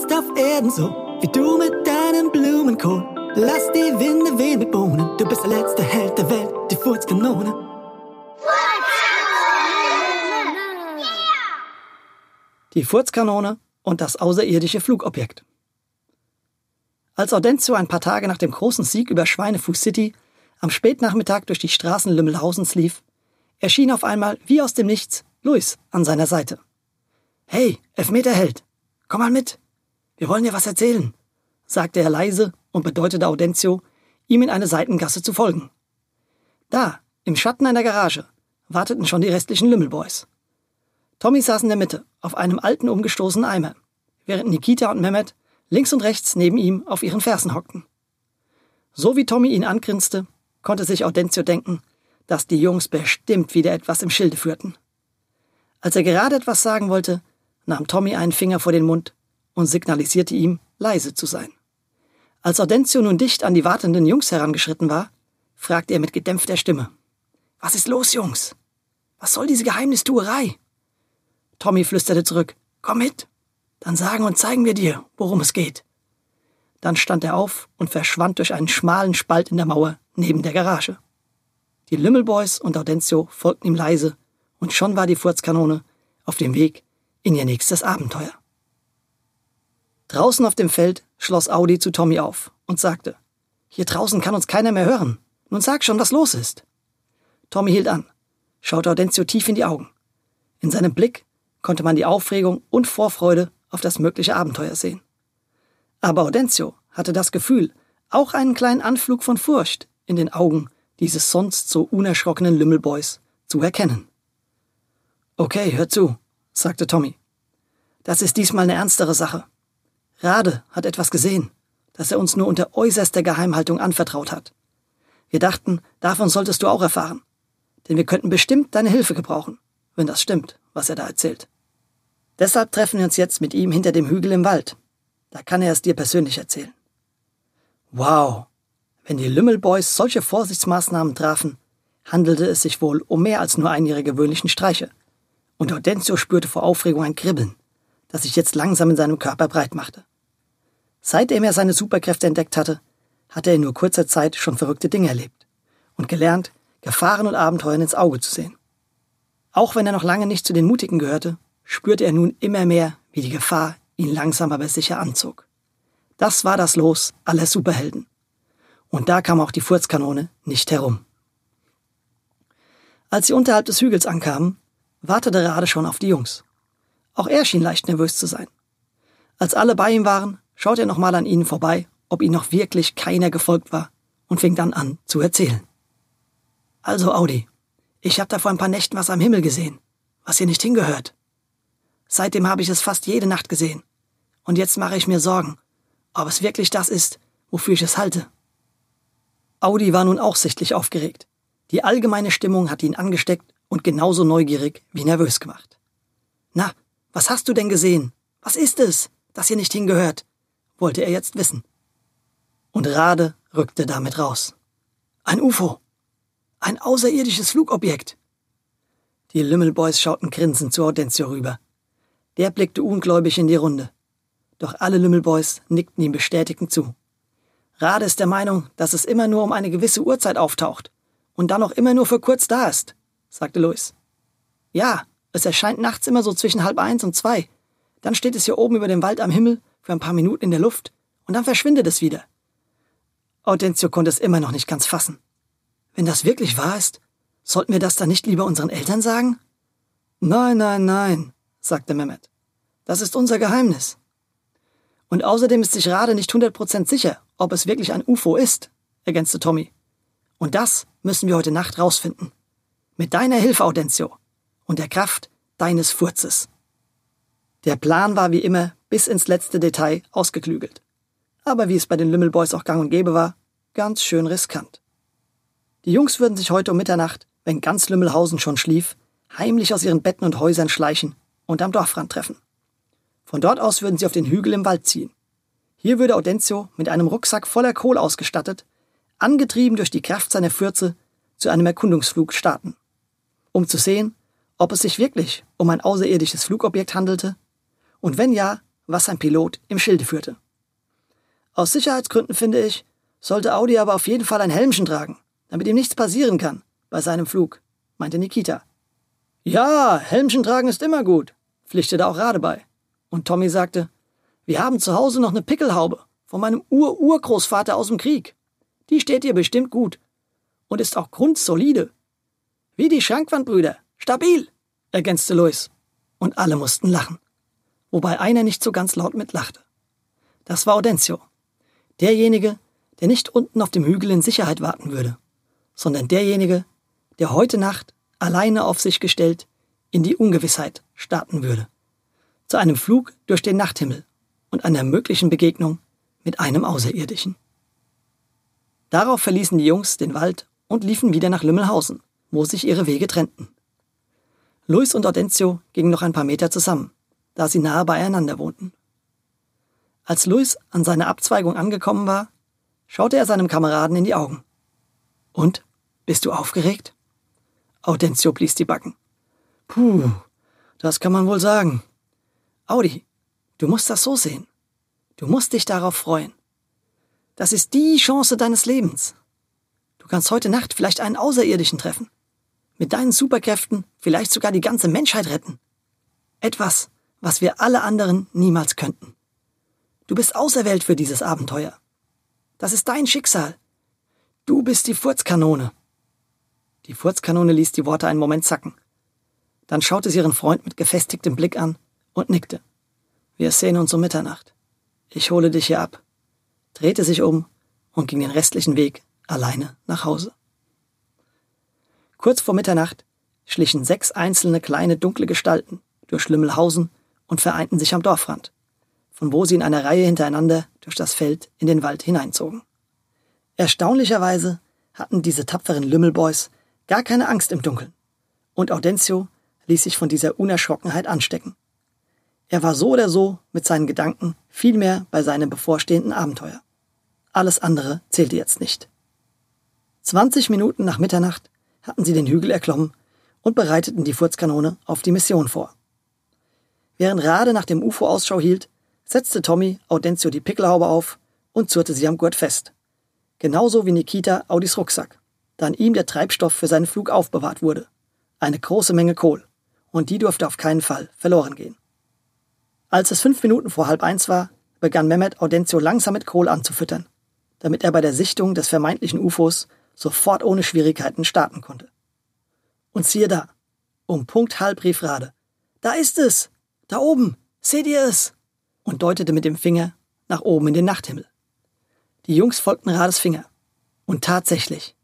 jetzt auf Erden so, wie du mit deinem Blumenkohl. Lass die Winde wehen mit Bohnen, du bist der letzte Held der Welt, die Furzkanone. Die Furzkanone und das außerirdische Flugobjekt. Als Audencio ein paar Tage nach dem großen Sieg über Schweinefuß City am Spätnachmittag durch die Straßen Lümmelhausens lief, erschien auf einmal wie aus dem Nichts Luis an seiner Seite. Hey, Elfmeterheld, komm mal mit. Wir wollen dir was erzählen, sagte er leise und bedeutete Audencio, ihm in eine Seitengasse zu folgen. Da, im Schatten einer Garage, warteten schon die restlichen Lümmelboys. Tommy saß in der Mitte, auf einem alten umgestoßenen Eimer, während Nikita und Mehmet links und rechts neben ihm auf ihren Fersen hockten. So wie Tommy ihn angrinste, konnte sich Audencio denken, dass die Jungs bestimmt wieder etwas im Schilde führten. Als er gerade etwas sagen wollte, nahm Tommy einen Finger vor den Mund und signalisierte ihm, leise zu sein. Als Audencio nun dicht an die wartenden Jungs herangeschritten war, fragte er mit gedämpfter Stimme. Was ist los, Jungs? Was soll diese Geheimnistuerei? Tommy flüsterte zurück. Komm mit. Dann sagen und zeigen wir dir, worum es geht. Dann stand er auf und verschwand durch einen schmalen Spalt in der Mauer neben der Garage. Die Lümmelboys und Audencio folgten ihm leise, und schon war die Furzkanone auf dem Weg in ihr nächstes Abenteuer. Draußen auf dem Feld schloss Audi zu Tommy auf und sagte, hier draußen kann uns keiner mehr hören. Nun sag schon, was los ist. Tommy hielt an, schaute Audencio tief in die Augen. In seinem Blick konnte man die Aufregung und Vorfreude auf das mögliche Abenteuer sehen. Aber Audencio hatte das Gefühl, auch einen kleinen Anflug von Furcht in den Augen dieses sonst so unerschrockenen Lümmelboys zu erkennen. Okay, hör zu, sagte Tommy. Das ist diesmal eine ernstere Sache. Rade hat etwas gesehen, das er uns nur unter äußerster Geheimhaltung anvertraut hat. Wir dachten, davon solltest du auch erfahren. Denn wir könnten bestimmt deine Hilfe gebrauchen, wenn das stimmt, was er da erzählt. Deshalb treffen wir uns jetzt mit ihm hinter dem Hügel im Wald. Da kann er es dir persönlich erzählen. Wow! Wenn die Lümmelboys solche Vorsichtsmaßnahmen trafen, handelte es sich wohl um mehr als nur einen ihrer gewöhnlichen Streiche. Und Audencio spürte vor Aufregung ein Kribbeln, das sich jetzt langsam in seinem Körper breit machte. Seitdem er seine Superkräfte entdeckt hatte, hatte er in nur kurzer Zeit schon verrückte Dinge erlebt und gelernt, Gefahren und Abenteuern ins Auge zu sehen. Auch wenn er noch lange nicht zu den Mutigen gehörte, spürte er nun immer mehr, wie die Gefahr ihn langsam aber sicher anzog. Das war das Los aller Superhelden. Und da kam auch die Furzkanone nicht herum. Als sie unterhalb des Hügels ankamen, wartete Rade schon auf die Jungs. Auch er schien leicht nervös zu sein. Als alle bei ihm waren, schaute er nochmal an ihnen vorbei, ob ihnen noch wirklich keiner gefolgt war, und fing dann an zu erzählen. Also, Audi, ich habe da vor ein paar Nächten was am Himmel gesehen, was hier nicht hingehört. Seitdem habe ich es fast jede Nacht gesehen. Und jetzt mache ich mir Sorgen, ob es wirklich das ist, wofür ich es halte. Audi war nun auch sichtlich aufgeregt. Die allgemeine Stimmung hat ihn angesteckt und genauso neugierig wie nervös gemacht. Na, was hast du denn gesehen? Was ist es, das hier nicht hingehört? Wollte er jetzt wissen. Und Rade rückte damit raus. Ein UFO. Ein außerirdisches Flugobjekt. Die Lümmelboys schauten grinsend zu Audencio rüber. Der blickte ungläubig in die Runde. Doch alle Lümmelboys nickten ihm bestätigend zu. Rade ist der Meinung, dass es immer nur um eine gewisse Uhrzeit auftaucht und dann auch immer nur für kurz da ist, sagte Louis. Ja, es erscheint nachts immer so zwischen halb eins und zwei. Dann steht es hier oben über dem Wald am Himmel für ein paar Minuten in der Luft und dann verschwindet es wieder. Audencio konnte es immer noch nicht ganz fassen. Wenn das wirklich wahr ist, sollten wir das dann nicht lieber unseren Eltern sagen? Nein, nein, nein, sagte Mehmet. Das ist unser Geheimnis. Und außerdem ist sich Rade nicht 100% sicher, ob es wirklich ein UFO ist, ergänzte Tommy. Und das müssen wir heute Nacht rausfinden. Mit deiner Hilfe, Audencio. Und der Kraft deines Furzes. Der Plan war wie immer bis ins letzte Detail ausgeklügelt. Aber wie es bei den Lümmelboys auch gang und gäbe war, ganz schön riskant. Die Jungs würden sich heute um Mitternacht, wenn ganz Lümmelhausen schon schlief, heimlich aus ihren Betten und Häusern schleichen und am Dorfrand treffen. Von dort aus würden sie auf den Hügel im Wald ziehen. Hier würde Audencio mit einem Rucksack voller Kohl ausgestattet, angetrieben durch die Kraft seiner Fürze, zu einem Erkundungsflug starten. Um zu sehen, ob es sich wirklich um ein außerirdisches Flugobjekt handelte und wenn ja, was sein Pilot im Schilde führte. Aus Sicherheitsgründen finde ich, sollte Audi aber auf jeden Fall ein Helmchen tragen, damit ihm nichts passieren kann bei seinem Flug, meinte Nikita. Ja, Helmchen tragen ist immer gut, pflichtete auch Rade bei. Und Tommy sagte, wir haben zu Hause noch eine Pickelhaube von meinem Ur-Urgroßvater aus dem Krieg. Die steht dir bestimmt gut und ist auch grundsolide. Wie die Schrankwandbrüder. Stabil, ergänzte Louis. Und alle mussten lachen. Wobei einer nicht so ganz laut mitlachte. Das war Audencio. Derjenige, der nicht unten auf dem Hügel in Sicherheit warten würde, sondern derjenige, der heute Nacht, alleine auf sich gestellt, in die Ungewissheit starten würde. Zu einem Flug durch den Nachthimmel und einer möglichen Begegnung mit einem Außerirdischen. Darauf verließen die Jungs den Wald und liefen wieder nach Lümmelhausen, wo sich ihre Wege trennten. Luis und Audencio gingen noch ein paar Meter zusammen, da sie nahe beieinander wohnten. Als Luis an seiner Abzweigung angekommen war, schaute er seinem Kameraden in die Augen. Und? Bist du aufgeregt? Audencio blies die Backen. Puh, das kann man wohl sagen. Audi, du musst das so sehen. Du musst dich darauf freuen. Das ist die Chance deines Lebens. Du kannst heute Nacht vielleicht einen Außerirdischen treffen. Mit deinen Superkräften vielleicht sogar die ganze Menschheit retten. Etwas, was wir alle anderen niemals könnten. Du bist auserwählt für dieses Abenteuer. Das ist dein Schicksal. Du bist die Furzkanone. Die Furzkanone ließ die Worte einen Moment zacken. Dann schaute sie ihren Freund mit gefestigtem Blick an und nickte. Wir sehen uns um Mitternacht. Ich hole dich hier ab drehte sich um und ging den restlichen Weg alleine nach Hause. Kurz vor Mitternacht schlichen sechs einzelne kleine dunkle Gestalten durch Schlümmelhausen und vereinten sich am Dorfrand, von wo sie in einer Reihe hintereinander durch das Feld in den Wald hineinzogen. Erstaunlicherweise hatten diese tapferen Lümmelboys gar keine Angst im Dunkeln, und Audencio ließ sich von dieser Unerschrockenheit anstecken. Er war so oder so mit seinen Gedanken vielmehr bei seinem bevorstehenden Abenteuer. Alles andere zählte jetzt nicht. 20 Minuten nach Mitternacht hatten sie den Hügel erklommen und bereiteten die Furzkanone auf die Mission vor. Während Rade nach dem UFO Ausschau hielt, setzte Tommy Audencio die Pickelhaube auf und zurrte sie am Gurt fest. Genauso wie Nikita Audis Rucksack, da an ihm der Treibstoff für seinen Flug aufbewahrt wurde. Eine große Menge Kohl. Und die durfte auf keinen Fall verloren gehen. Als es fünf Minuten vor halb eins war, begann Mehmet Audencio langsam mit Kohl anzufüttern, damit er bei der Sichtung des vermeintlichen UFOs sofort ohne Schwierigkeiten starten konnte. Und siehe da, um Punkt halb rief Rade, da ist es, da oben, seht ihr es? und deutete mit dem Finger nach oben in den Nachthimmel. Die Jungs folgten Rades Finger. Und tatsächlich,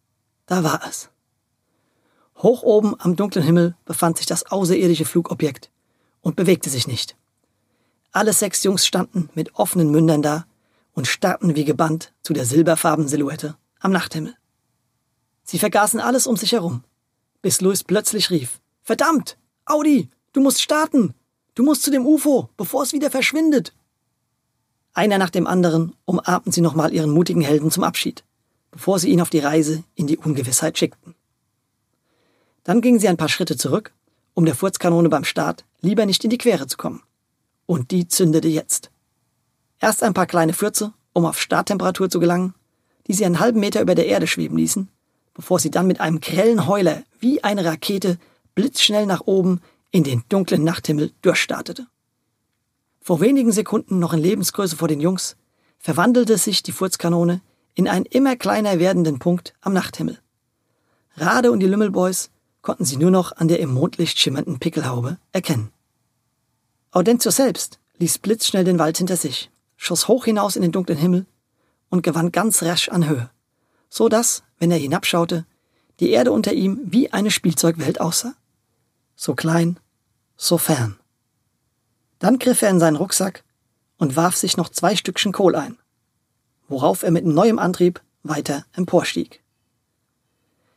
da war es. Hoch oben am dunklen Himmel befand sich das außerirdische Flugobjekt und bewegte sich nicht. Alle sechs Jungs standen mit offenen Mündern da und starrten wie gebannt zu der silberfarbenen Silhouette am Nachthimmel. Sie vergaßen alles um sich herum, bis Louis plötzlich rief, Verdammt! Audi! Du musst starten! Du musst zu dem UFO, bevor es wieder verschwindet! Einer nach dem anderen umarmten sie nochmal ihren mutigen Helden zum Abschied, bevor sie ihn auf die Reise in die Ungewissheit schickten. Dann gingen sie ein paar Schritte zurück, um der Furzkanone beim Start lieber nicht in die Quere zu kommen. Und die zündete jetzt. Erst ein paar kleine Fürze, um auf Starttemperatur zu gelangen, die sie einen halben Meter über der Erde schweben ließen, bevor sie dann mit einem grellen Heuler wie eine Rakete blitzschnell nach oben in den dunklen Nachthimmel durchstartete. Vor wenigen Sekunden noch in Lebensgröße vor den Jungs verwandelte sich die Furzkanone in einen immer kleiner werdenden Punkt am Nachthimmel. Rade und die Lümmelboys konnten sie nur noch an der im Mondlicht schimmernden Pickelhaube erkennen. Audencio selbst ließ blitzschnell den Wald hinter sich, schoss hoch hinaus in den dunklen Himmel und gewann ganz rasch an Höhe, so dass, wenn er hinabschaute, die Erde unter ihm wie eine Spielzeugwelt aussah. So klein, so fern. Dann griff er in seinen Rucksack und warf sich noch zwei Stückchen Kohl ein, worauf er mit neuem Antrieb weiter emporstieg.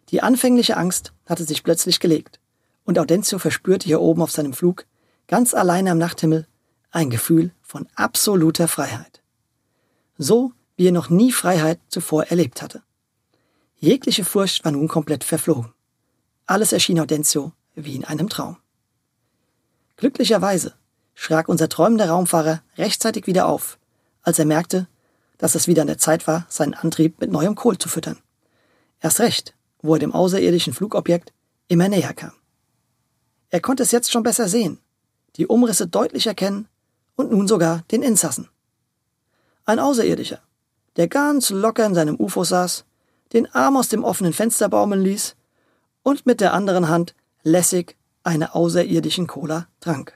Die anfängliche Angst hatte sich plötzlich gelegt, und Audencio verspürte hier oben auf seinem Flug ganz alleine am Nachthimmel, ein Gefühl von absoluter Freiheit. So, wie er noch nie Freiheit zuvor erlebt hatte. Jegliche Furcht war nun komplett verflogen. Alles erschien Audencio wie in einem Traum. Glücklicherweise schrak unser träumender Raumfahrer rechtzeitig wieder auf, als er merkte, dass es wieder an der Zeit war, seinen Antrieb mit neuem Kohl zu füttern. Erst recht, wo er dem außerirdischen Flugobjekt immer näher kam. Er konnte es jetzt schon besser sehen, die Umrisse deutlich erkennen und nun sogar den Insassen. Ein Außerirdischer, der ganz locker in seinem UFO saß, den Arm aus dem offenen Fenster baumeln ließ und mit der anderen Hand lässig eine außerirdischen Cola trank.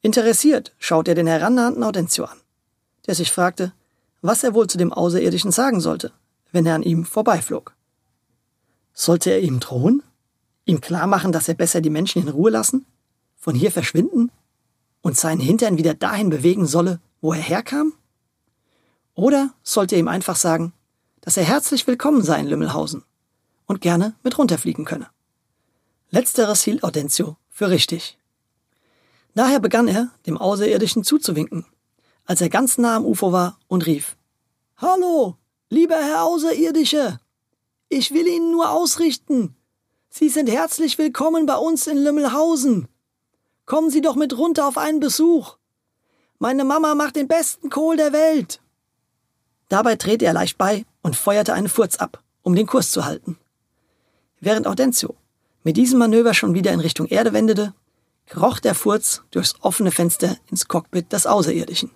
Interessiert schaut er den herannahenden Audentio an, der sich fragte, was er wohl zu dem Außerirdischen sagen sollte, wenn er an ihm vorbeiflog. Sollte er ihm drohen? Ihm klarmachen, dass er besser die Menschen in Ruhe lassen? Von hier verschwinden? Und seinen Hintern wieder dahin bewegen solle, wo er herkam? Oder sollte er ihm einfach sagen, dass er herzlich willkommen sei in Lümmelhausen und gerne mit runterfliegen könne? Letzteres hielt Audentio für richtig. Daher begann er, dem Außerirdischen zuzuwinken, als er ganz nah am Ufer war und rief, Hallo, lieber Herr Außerirdische! Ich will Ihnen nur ausrichten. Sie sind herzlich willkommen bei uns in Lümmelhausen. Kommen Sie doch mit runter auf einen Besuch. Meine Mama macht den besten Kohl der Welt. Dabei drehte er leicht bei und feuerte einen Furz ab, um den Kurs zu halten. Während Audentio mit diesem Manöver schon wieder in Richtung Erde wendete, kroch der Furz durchs offene Fenster ins Cockpit des Außerirdischen.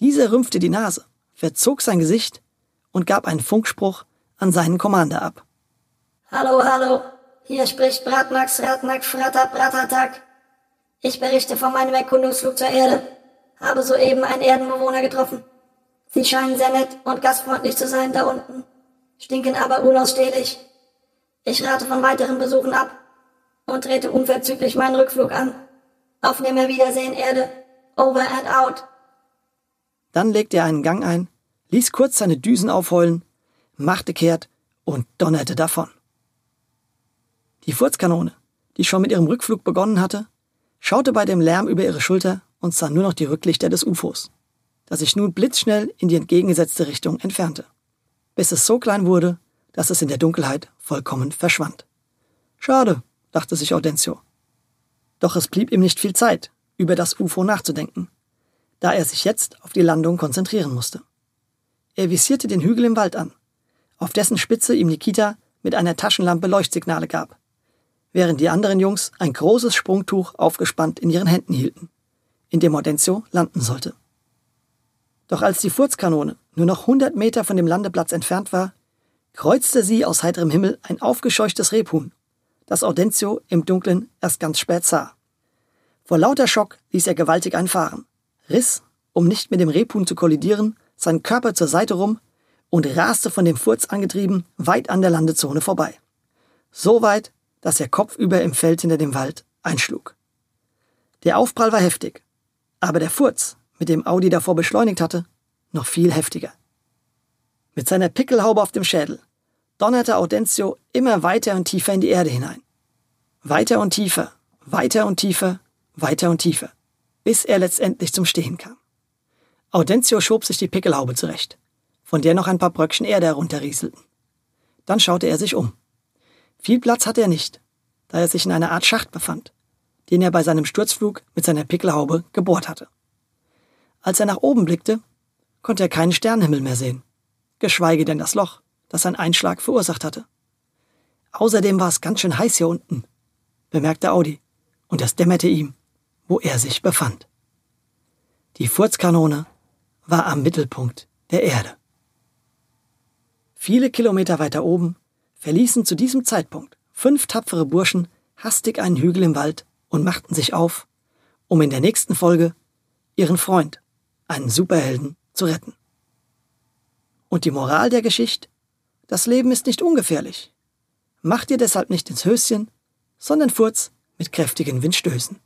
Dieser rümpfte die Nase, verzog sein Gesicht und gab einen Funkspruch an seinen Commander ab. Hallo, hallo, hier spricht Bratmax Ratnak Fratter Bratatak. Ich berichte von meinem Erkundungsflug zur Erde, habe soeben einen Erdenbewohner getroffen. Sie scheinen sehr nett und gastfreundlich zu sein da unten, stinken aber unausstehlich. Ich rate von weiteren Besuchen ab und trete unverzüglich meinen Rückflug an. Auf Nimmerwiedersehen, Erde. Over and out. Dann legte er einen Gang ein, ließ kurz seine Düsen aufheulen, machte kehrt und donnerte davon. Die Furzkanone, die schon mit ihrem Rückflug begonnen hatte, schaute bei dem Lärm über ihre Schulter und sah nur noch die Rücklichter des UFOs, das sich nun blitzschnell in die entgegengesetzte Richtung entfernte, bis es so klein wurde, dass es in der Dunkelheit vollkommen verschwand. Schade, dachte sich Audencio. Doch es blieb ihm nicht viel Zeit, über das UFO nachzudenken, da er sich jetzt auf die Landung konzentrieren musste. Er visierte den Hügel im Wald an, auf dessen Spitze ihm Nikita mit einer Taschenlampe Leuchtsignale gab, während die anderen Jungs ein großes Sprungtuch aufgespannt in ihren Händen hielten, in dem Audencio landen sollte. Doch als die Furzkanone nur noch 100 Meter von dem Landeplatz entfernt war, kreuzte sie aus heiterem Himmel ein aufgescheuchtes Rebhuhn, das Audentio im Dunkeln erst ganz spät sah. Vor lauter Schock ließ er gewaltig einfahren, riss, um nicht mit dem Rebhuhn zu kollidieren, seinen Körper zur Seite rum und raste von dem Furz angetrieben weit an der Landezone vorbei. So weit, dass er kopfüber im Feld hinter dem Wald einschlug. Der Aufprall war heftig, aber der Furz, mit dem Audi davor beschleunigt hatte, noch viel heftiger. Mit seiner Pickelhaube auf dem Schädel donnerte Audencio immer weiter und tiefer in die Erde hinein. Weiter und tiefer, weiter und tiefer, weiter und tiefer, bis er letztendlich zum Stehen kam. Audencio schob sich die Pickelhaube zurecht, von der noch ein paar Bröckchen Erde herunterrieselten. Dann schaute er sich um. Viel Platz hatte er nicht, da er sich in einer Art Schacht befand, den er bei seinem Sturzflug mit seiner Pickelhaube gebohrt hatte. Als er nach oben blickte, konnte er keinen Sternenhimmel mehr sehen geschweige denn das Loch, das sein Einschlag verursacht hatte. Außerdem war es ganz schön heiß hier unten, bemerkte Audi, und es dämmerte ihm, wo er sich befand. Die Furzkanone war am Mittelpunkt der Erde. Viele Kilometer weiter oben verließen zu diesem Zeitpunkt fünf tapfere Burschen hastig einen Hügel im Wald und machten sich auf, um in der nächsten Folge ihren Freund, einen Superhelden, zu retten. Und die Moral der Geschichte? Das Leben ist nicht ungefährlich. Mach dir deshalb nicht ins Höschen, sondern furz mit kräftigen Windstößen.